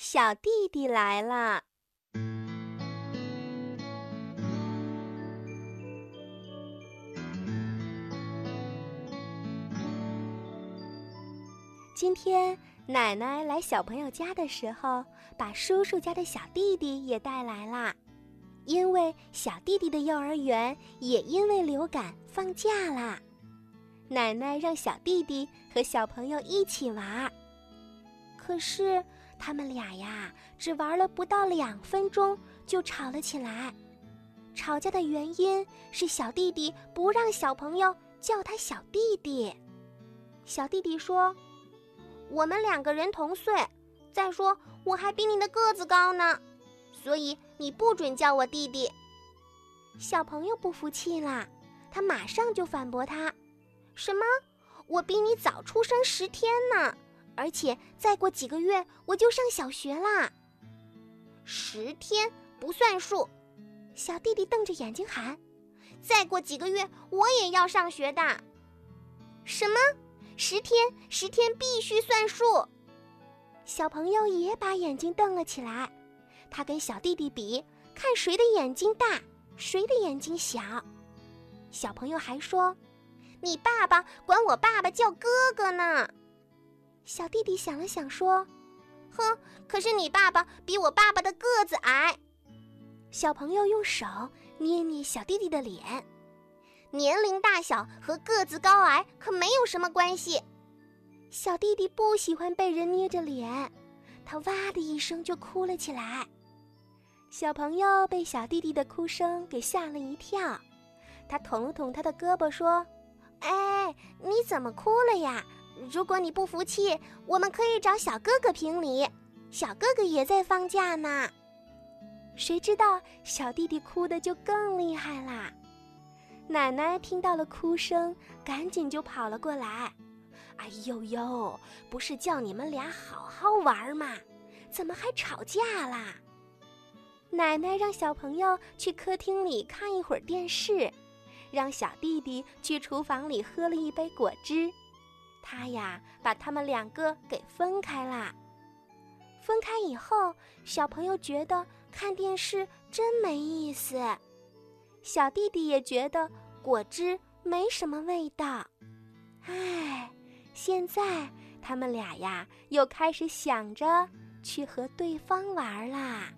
小弟弟来了。今天奶奶来小朋友家的时候，把叔叔家的小弟弟也带来啦。因为小弟弟的幼儿园也因为流感放假啦，奶奶让小弟弟和小朋友一起玩。可是他们俩呀，只玩了不到两分钟就吵了起来。吵架的原因是小弟弟不让小朋友叫他小弟弟。小弟弟说。我们两个人同岁，再说我还比你的个子高呢，所以你不准叫我弟弟。小朋友不服气啦，他马上就反驳他：“什么？我比你早出生十天呢，而且再过几个月我就上小学啦。”十天不算数，小弟弟瞪着眼睛喊：“再过几个月我也要上学的。”什么？十天，十天必须算数。小朋友也把眼睛瞪了起来，他跟小弟弟比，看谁的眼睛大，谁的眼睛小。小朋友还说：“你爸爸管我爸爸叫哥哥呢。”小弟弟想了想说：“哼，可是你爸爸比我爸爸的个子矮。”小朋友用手捏捏小弟弟的脸。年龄大小和个子高矮可没有什么关系。小弟弟不喜欢被人捏着脸，他哇的一声就哭了起来。小朋友被小弟弟的哭声给吓了一跳，他捅了捅他的胳膊说：“哎，你怎么哭了呀？如果你不服气，我们可以找小哥哥评理。小哥哥也在放假呢。”谁知道小弟弟哭的就更厉害啦。奶奶听到了哭声，赶紧就跑了过来。哎呦呦，不是叫你们俩好好玩吗？怎么还吵架啦？奶奶让小朋友去客厅里看一会儿电视，让小弟弟去厨房里喝了一杯果汁。他呀，把他们两个给分开啦。分开以后，小朋友觉得看电视真没意思。小弟弟也觉得果汁没什么味道，唉，现在他们俩呀又开始想着去和对方玩啦。